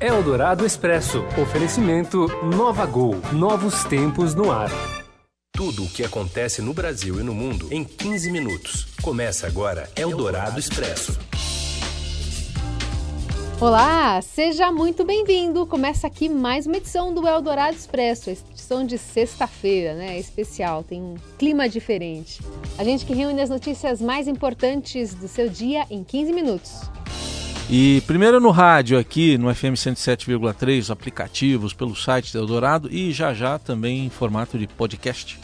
Eldorado Expresso. Oferecimento Nova Gol. Novos tempos no ar. Tudo o que acontece no Brasil e no mundo em 15 minutos. Começa agora Eldorado Expresso. Olá, seja muito bem-vindo. Começa aqui mais uma edição do Eldorado Expresso, edição de sexta-feira, né? Especial, tem um clima diferente. A gente que reúne as notícias mais importantes do seu dia em 15 minutos. E primeiro no rádio aqui no FM 107,3, aplicativos pelo site do Eldorado e já já também em formato de podcast.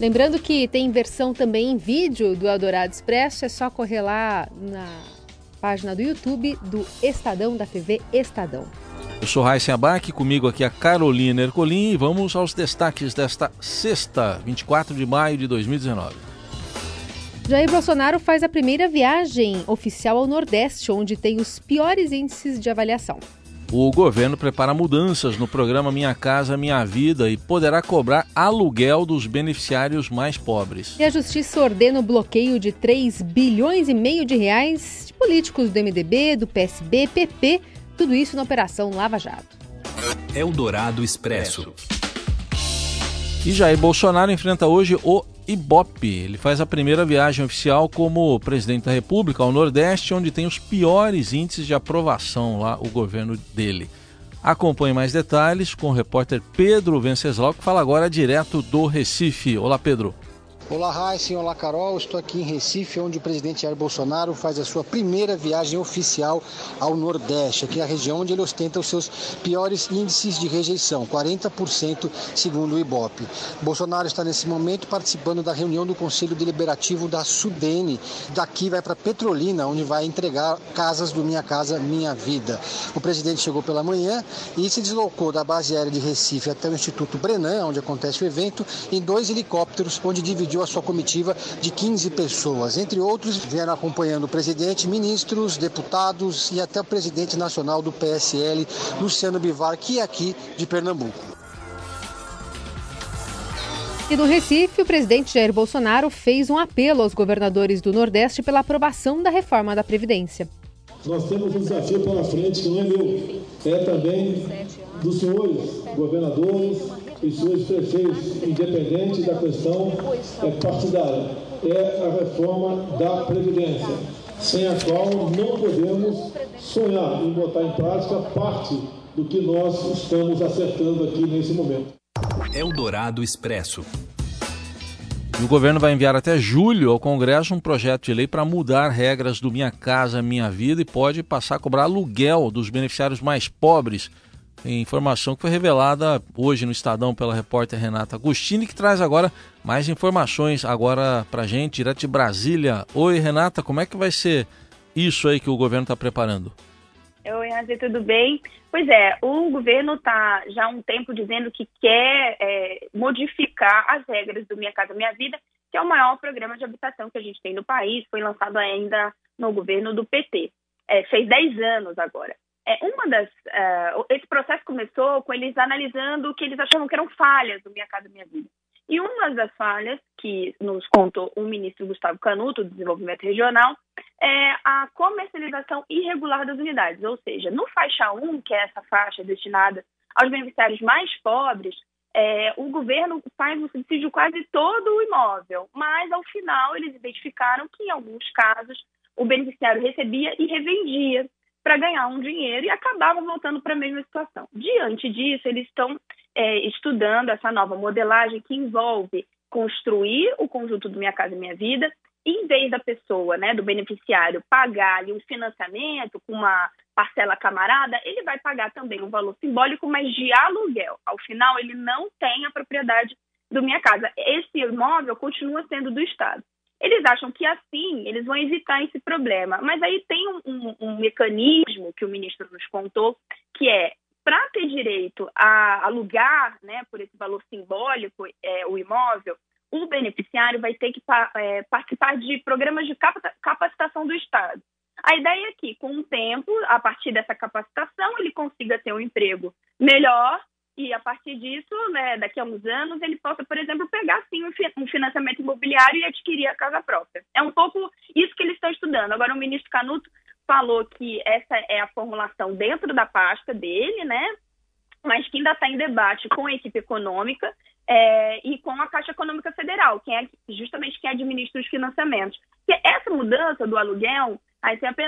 Lembrando que tem versão também em vídeo do Eldorado Expresso, é só correr lá na página do YouTube do Estadão, da TV Estadão. Eu sou Raíssa Abac, comigo aqui a Carolina Ercolim e vamos aos destaques desta sexta, 24 de maio de 2019. Jair Bolsonaro faz a primeira viagem oficial ao Nordeste, onde tem os piores índices de avaliação. O governo prepara mudanças no programa Minha Casa Minha Vida e poderá cobrar aluguel dos beneficiários mais pobres. E a justiça ordena o bloqueio de 3 bilhões e meio de reais de políticos do MDB, do PSB, PP, tudo isso na Operação Lava Jato. Eldorado Expresso. E Jair Bolsonaro enfrenta hoje o Ibope. Ele faz a primeira viagem oficial como presidente da República ao Nordeste, onde tem os piores índices de aprovação lá, o governo dele. Acompanhe mais detalhes com o repórter Pedro Venceslau, que fala agora direto do Recife. Olá, Pedro. Olá, Raíssa. Olá, Carol. Estou aqui em Recife, onde o presidente Jair Bolsonaro faz a sua primeira viagem oficial ao Nordeste, aqui é a região onde ele ostenta os seus piores índices de rejeição, 40% segundo o Ibope. Bolsonaro está nesse momento participando da reunião do Conselho Deliberativo da Sudene. Daqui vai para Petrolina, onde vai entregar casas do Minha Casa Minha Vida. O presidente chegou pela manhã e se deslocou da base aérea de Recife até o Instituto Brenan, onde acontece o evento, em dois helicópteros, onde dividiu a sua comitiva de 15 pessoas. Entre outros, vieram acompanhando o presidente, ministros, deputados e até o presidente nacional do PSL, Luciano Bivar, que é aqui de Pernambuco. E no Recife, o presidente Jair Bolsonaro fez um apelo aos governadores do Nordeste pela aprovação da reforma da Previdência. Nós temos um desafio pela frente que não é meu, é também dos senhores governadores, e seus prefeitos, independente da questão é, partidária. É a reforma da Previdência, sem a qual não podemos sonhar em botar em prática parte do que nós estamos acertando aqui nesse momento. Eldorado Expresso. o governo vai enviar até julho ao Congresso um projeto de lei para mudar regras do Minha Casa Minha Vida e pode passar a cobrar aluguel dos beneficiários mais pobres informação que foi revelada hoje no Estadão pela repórter Renata Agostini, que traz agora mais informações agora para gente, direto de Brasília. Oi, Renata, como é que vai ser isso aí que o governo está preparando? Oi, Razi, tudo bem? Pois é, o governo está já há um tempo dizendo que quer é, modificar as regras do Minha Casa Minha Vida, que é o maior programa de habitação que a gente tem no país, foi lançado ainda no governo do PT. É, fez 10 anos agora. É, uma das, uh, esse processo começou com eles analisando o que eles achavam que eram falhas do Minha Casa Minha Vida. E uma das falhas que nos contou o ministro Gustavo Canuto, do Desenvolvimento Regional, é a comercialização irregular das unidades. Ou seja, no faixa 1, que é essa faixa destinada aos beneficiários mais pobres, é, o governo faz um subsídio quase todo o imóvel, mas ao final eles identificaram que em alguns casos o beneficiário recebia e revendia para ganhar um dinheiro e acabava voltando para a mesma situação. Diante disso, eles estão é, estudando essa nova modelagem que envolve construir o conjunto do Minha Casa Minha Vida, em vez da pessoa, né, do beneficiário, pagar ali um financiamento com uma parcela camarada, ele vai pagar também um valor simbólico, mas de aluguel. Ao final, ele não tem a propriedade do Minha Casa. Esse imóvel continua sendo do Estado. Eles acham que assim eles vão evitar esse problema. Mas aí tem um, um, um mecanismo que o ministro nos contou, que é para ter direito a alugar, né, por esse valor simbólico, é, o imóvel, o beneficiário vai ter que é, participar de programas de capacitação do Estado. A ideia é que, com o tempo, a partir dessa capacitação, ele consiga ter um emprego melhor e a partir disso, né, daqui a uns anos, ele possa, por exemplo, pegar sim um financiamento imobiliário e adquirir a casa própria. É um pouco isso que eles estão estudando. Agora, o ministro Canuto falou que essa é a formulação dentro da pasta dele, né? Mas que ainda está em debate com a equipe econômica é, e com a Caixa Econômica Federal, que é justamente quem administra os financiamentos. Que essa mudança do aluguel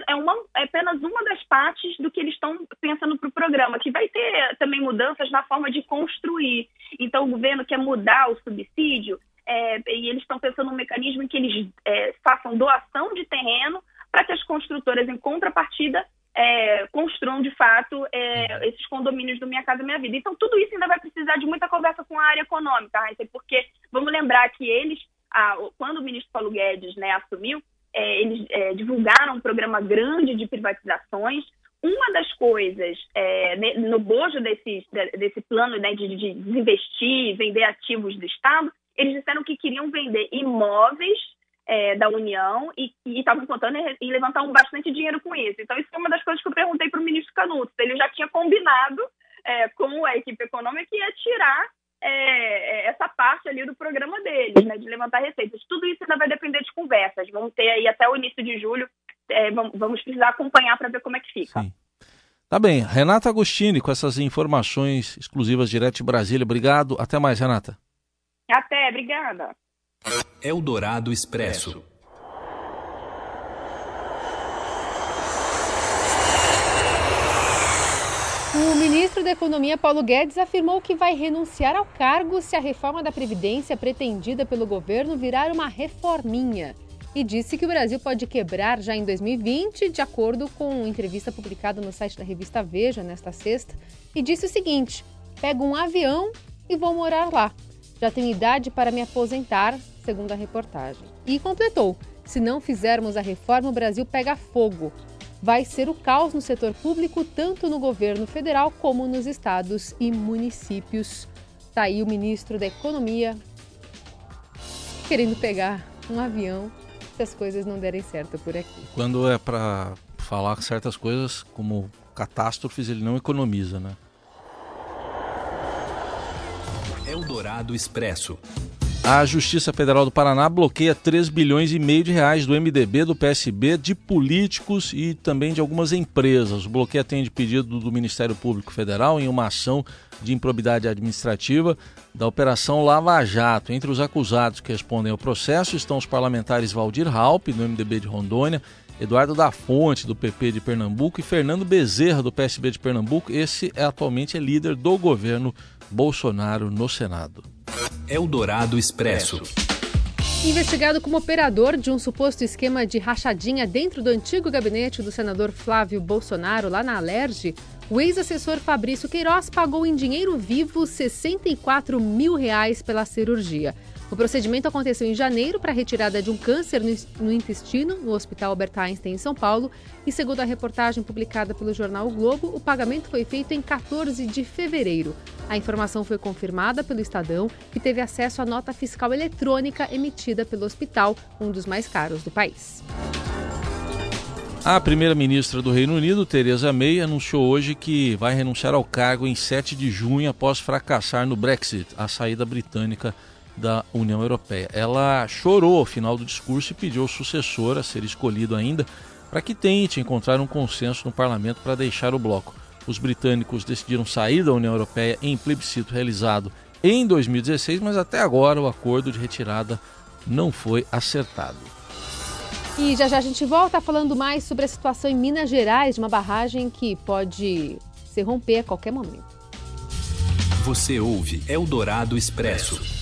é, uma, é apenas uma das partes do que eles estão pensando para o programa, que vai ter também mudanças na forma de construir. Então, o governo quer mudar o subsídio é, e eles estão pensando num mecanismo em que eles é, façam doação de terreno para que as construtoras, em contrapartida, é, construam de fato é, esses condomínios do Minha Casa Minha Vida. Então, tudo isso ainda vai precisar de muita conversa com a área econômica, porque vamos lembrar que eles, ah, quando o ministro Paulo Guedes né, assumiu, é, eles é, divulgaram um programa grande de privatizações. Uma das coisas é, no bojo desse, plano né, de, de desinvestir, vender ativos do Estado, eles disseram que queriam vender imóveis é, da União e estavam contando em levantar um bastante dinheiro com isso. Então, isso foi uma das coisas que eu perguntei para o ministro Canuto. Ele já tinha combinado é, com a equipe econômica que ia tirar é, é, essa parte ali do programa deles, né, de levantar receitas. Tudo isso ainda vai depender de conversas. Vamos ter aí até o início de julho, é, vamos precisar acompanhar para ver como é que fica. Sim. Tá bem. Renata Agostini, com essas informações exclusivas direto de Brasília. Obrigado. Até mais, Renata. Até, obrigada. Eldorado Expresso. O ministro da Economia, Paulo Guedes, afirmou que vai renunciar ao cargo se a reforma da Previdência pretendida pelo governo virar uma reforminha. E disse que o Brasil pode quebrar já em 2020, de acordo com entrevista publicada no site da revista Veja nesta sexta. E disse o seguinte: pego um avião e vou morar lá. Já tenho idade para me aposentar, segundo a reportagem. E completou: se não fizermos a reforma, o Brasil pega fogo vai ser o caos no setor público, tanto no governo federal como nos estados e municípios. Está aí o ministro da Economia querendo pegar um avião se as coisas não derem certo por aqui. Quando é para falar certas coisas como catástrofes, ele não economiza, né? Eldorado Expresso. A Justiça Federal do Paraná bloqueia 3 bilhões e meio de reais do MDB, do PSB, de políticos e também de algumas empresas. O bloqueio atende pedido do Ministério Público Federal em uma ação de improbidade administrativa da Operação Lava Jato. Entre os acusados que respondem ao processo estão os parlamentares Valdir Raup, do MDB de Rondônia, Eduardo da Fonte, do PP de Pernambuco, e Fernando Bezerra, do PSB de Pernambuco. Esse é atualmente é líder do governo Bolsonaro no Senado. Eldorado Expresso. Investigado como operador de um suposto esquema de rachadinha dentro do antigo gabinete do senador Flávio Bolsonaro, lá na Alerj, o ex-assessor Fabrício Queiroz pagou em dinheiro vivo 64 mil reais pela cirurgia. O procedimento aconteceu em janeiro para a retirada de um câncer no intestino no Hospital Albert Einstein, em São Paulo. E segundo a reportagem publicada pelo jornal o Globo, o pagamento foi feito em 14 de fevereiro. A informação foi confirmada pelo Estadão, que teve acesso à nota fiscal eletrônica emitida pelo hospital, um dos mais caros do país. A primeira-ministra do Reino Unido, Theresa May, anunciou hoje que vai renunciar ao cargo em 7 de junho após fracassar no Brexit, a saída britânica da União Europeia. Ela chorou ao final do discurso e pediu ao sucessor a ser escolhido ainda para que tente encontrar um consenso no parlamento para deixar o bloco. Os britânicos decidiram sair da União Europeia em plebiscito realizado em 2016, mas até agora o acordo de retirada não foi acertado. E já já a gente volta falando mais sobre a situação em Minas Gerais, de uma barragem que pode se romper a qualquer momento. Você ouve Eldorado Expresso.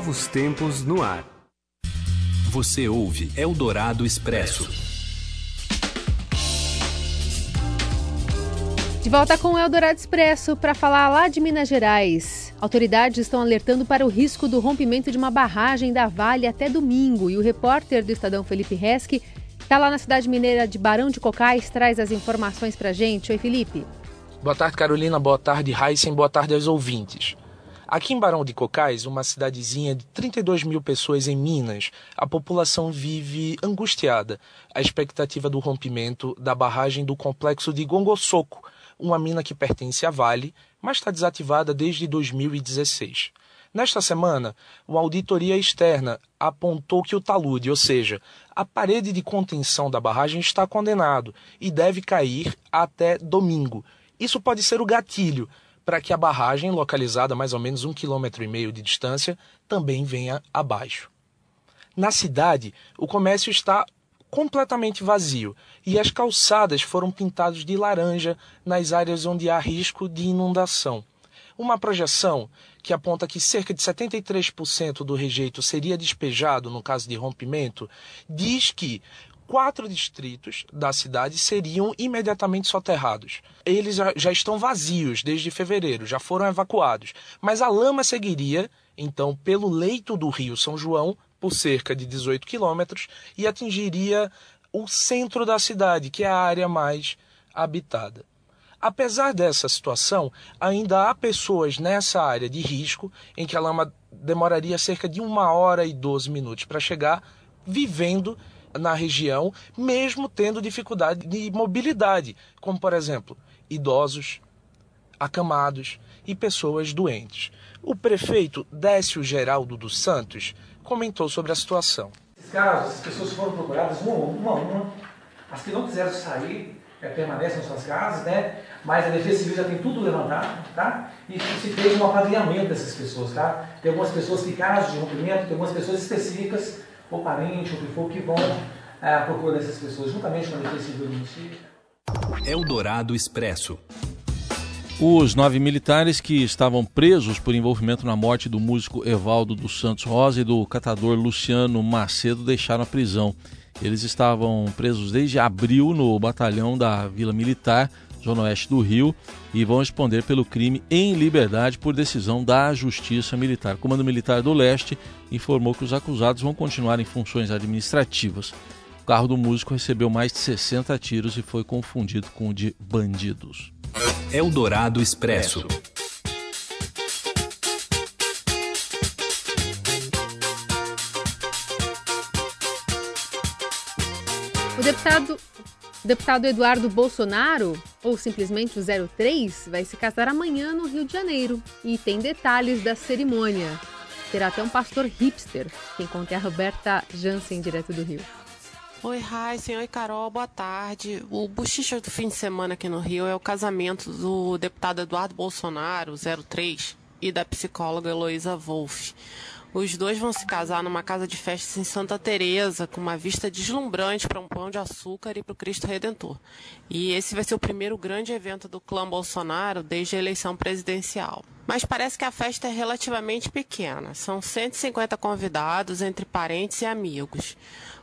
Novos tempos no ar. Você ouve Eldorado Expresso. De volta com o Eldorado Expresso para falar lá de Minas Gerais. Autoridades estão alertando para o risco do rompimento de uma barragem da Vale até domingo e o repórter do Estadão Felipe Resque está lá na cidade mineira de Barão de Cocais, traz as informações para gente. Oi, Felipe. Boa tarde, Carolina. Boa tarde, Heisen. Boa tarde aos ouvintes. Aqui em Barão de Cocais, uma cidadezinha de 32 mil pessoas em Minas, a população vive angustiada. A expectativa do rompimento da barragem do complexo de Gongosoco, uma mina que pertence à Vale, mas está desativada desde 2016. Nesta semana, uma auditoria externa apontou que o talude, ou seja, a parede de contenção da barragem, está condenado e deve cair até domingo. Isso pode ser o gatilho para que a barragem, localizada a mais ou menos um quilômetro e meio de distância, também venha abaixo. Na cidade, o comércio está completamente vazio e as calçadas foram pintadas de laranja nas áreas onde há risco de inundação. Uma projeção que aponta que cerca de 73% do rejeito seria despejado no caso de rompimento diz que quatro distritos da cidade seriam imediatamente soterrados. Eles já, estão vazios desde fevereiro, já foram evacuados. Mas a lama seguiria, então, pelo leito do rio São João, por cerca de 18 quilômetros, e atingiria o centro da cidade, que é a área mais habitada. Apesar dessa situação, ainda há pessoas nessa área de risco, em que a lama demoraria cerca de uma hora e 12 minutos para chegar, vivendo na região, mesmo tendo dificuldade de mobilidade, como por exemplo, idosos, acamados e pessoas doentes. O prefeito Décio Geraldo dos Santos comentou sobre a situação. Esses casos, as pessoas foram procuradas uma uma, uma. As que não quiseram sair é, permanecem nas suas casas, né? Mas a Defesa Civil já tem tudo levantado, tá? E se fez um apadrinhamento dessas pessoas, tá? Tem algumas pessoas que, caso de rompimento, tem algumas pessoas específicas ou parente, ou o que for, que vão é, à procura dessas pessoas, juntamente com a Defesa Civil do município. Eldorado Expresso. Os nove militares que estavam presos por envolvimento na morte do músico Evaldo dos Santos Rosa e do catador Luciano Macedo deixaram a prisão. Eles estavam presos desde abril no batalhão da Vila Militar, zona oeste do Rio, e vão responder pelo crime em liberdade por decisão da Justiça Militar. O Comando Militar do Leste informou que os acusados vão continuar em funções administrativas. O carro do músico recebeu mais de 60 tiros e foi confundido com o de bandidos. Eldorado Expresso. O deputado, o deputado Eduardo Bolsonaro, ou simplesmente o 03, vai se casar amanhã no Rio de Janeiro. E tem detalhes da cerimônia. Terá até um pastor hipster. Quem conta é a Roberta Jansen, direto do Rio. Oi, Raíssen. Oi, Carol. Boa tarde. O bochicha do fim de semana aqui no Rio é o casamento do deputado Eduardo Bolsonaro, 03, e da psicóloga Heloísa Wolff. Os dois vão se casar numa casa de festas em Santa Teresa, com uma vista deslumbrante para um pão de açúcar e para o Cristo Redentor. E esse vai ser o primeiro grande evento do clã Bolsonaro desde a eleição presidencial. Mas parece que a festa é relativamente pequena. São 150 convidados entre parentes e amigos.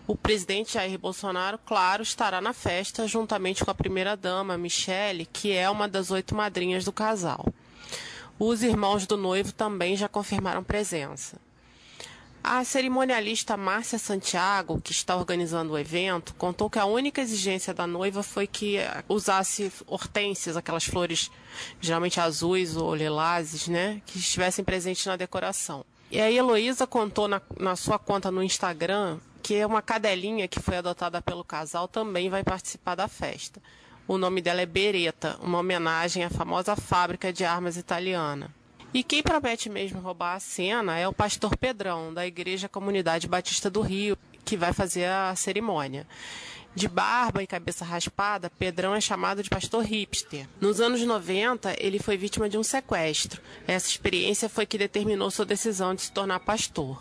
O presidente Jair Bolsonaro, claro, estará na festa juntamente com a primeira-dama, Michele, que é uma das oito madrinhas do casal. Os irmãos do noivo também já confirmaram presença. A cerimonialista Márcia Santiago, que está organizando o evento, contou que a única exigência da noiva foi que usasse hortênsias, aquelas flores geralmente azuis ou lilazes, né, que estivessem presentes na decoração. E a Heloísa contou na, na sua conta no Instagram que uma cadelinha que foi adotada pelo casal também vai participar da festa. O nome dela é Beretta, uma homenagem à famosa fábrica de armas italiana. E quem promete mesmo roubar a cena é o pastor Pedrão, da Igreja Comunidade Batista do Rio, que vai fazer a cerimônia. De barba e cabeça raspada, Pedrão é chamado de pastor hipster. Nos anos 90, ele foi vítima de um sequestro. Essa experiência foi que determinou sua decisão de se tornar pastor.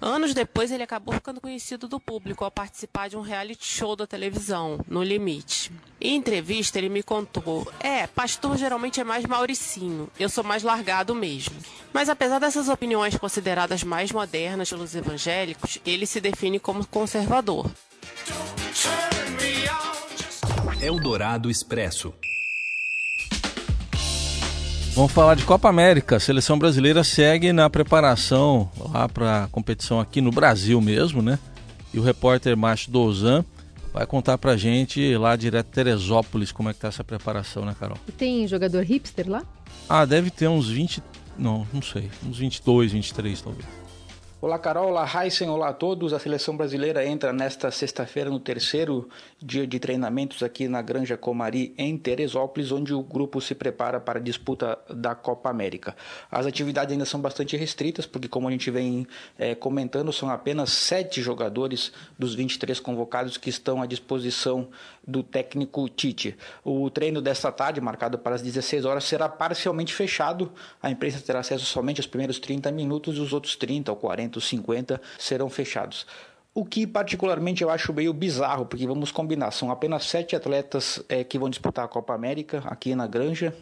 Anos depois, ele acabou ficando conhecido do público ao participar de um reality show da televisão, No Limite. Em entrevista, ele me contou: É, pastor geralmente é mais mauricinho, eu sou mais largado mesmo. Mas apesar dessas opiniões consideradas mais modernas pelos evangélicos, ele se define como conservador. Eldorado Expresso. Vamos falar de Copa América. A seleção brasileira segue na preparação lá para a competição aqui no Brasil mesmo, né? E o repórter Márcio Dozan vai contar pra gente lá direto de Teresópolis como é que tá essa preparação, né, Carol? E tem jogador hipster lá? Ah, deve ter uns 20, não, não sei, uns 22, 23 talvez. Olá Carol, olá Heisen, olá a todos. A seleção brasileira entra nesta sexta-feira no terceiro dia de treinamentos aqui na Granja Comari, em Teresópolis, onde o grupo se prepara para a disputa da Copa América. As atividades ainda são bastante restritas, porque, como a gente vem é, comentando, são apenas sete jogadores dos 23 convocados que estão à disposição do técnico Tite. O treino desta tarde, marcado para as 16 horas, será parcialmente fechado. A imprensa terá acesso somente aos primeiros 30 minutos e os outros 30 ou 40 ou 50 serão fechados. O que particularmente eu acho meio bizarro, porque vamos combinar, são apenas sete atletas é, que vão disputar a Copa América aqui na Granja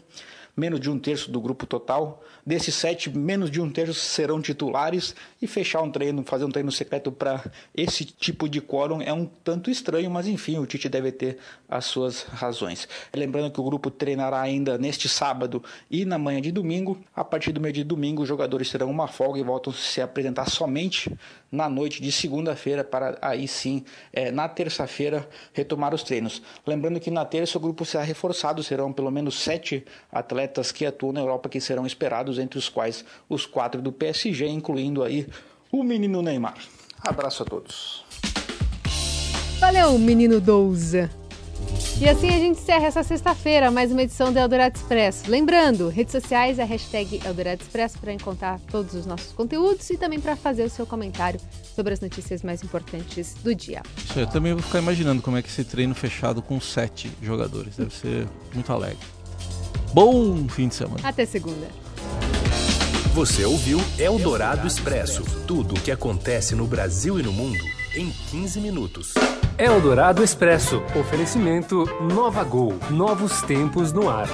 menos de um terço do grupo total. Desses sete, menos de um terço serão titulares e fechar um treino, fazer um treino secreto para esse tipo de quórum é um tanto estranho, mas enfim, o Tite deve ter as suas razões. Lembrando que o grupo treinará ainda neste sábado e na manhã de domingo. A partir do meio de domingo, os jogadores terão uma folga e voltam a se apresentar somente na noite de segunda-feira para aí sim, é, na terça-feira, retomar os treinos. Lembrando que na terça o grupo será reforçado, serão pelo menos sete atletas que atuam na Europa que serão esperados, entre os quais os quatro do PSG, incluindo aí o menino Neymar. Abraço a todos. Valeu, menino Douza. E assim a gente encerra essa sexta-feira mais uma edição do Eldorado Expresso. Lembrando, redes sociais, a hashtag Eldorado Expresso para encontrar todos os nossos conteúdos e também para fazer o seu comentário sobre as notícias mais importantes do dia. Isso, eu também vou ficar imaginando como é que esse treino fechado com sete jogadores. Deve ser muito alegre. Bom fim de semana. Até segunda. Você ouviu Eldorado Expresso tudo o que acontece no Brasil e no mundo em 15 minutos. Eldorado Expresso. Oferecimento Nova Gol. Novos tempos no ar.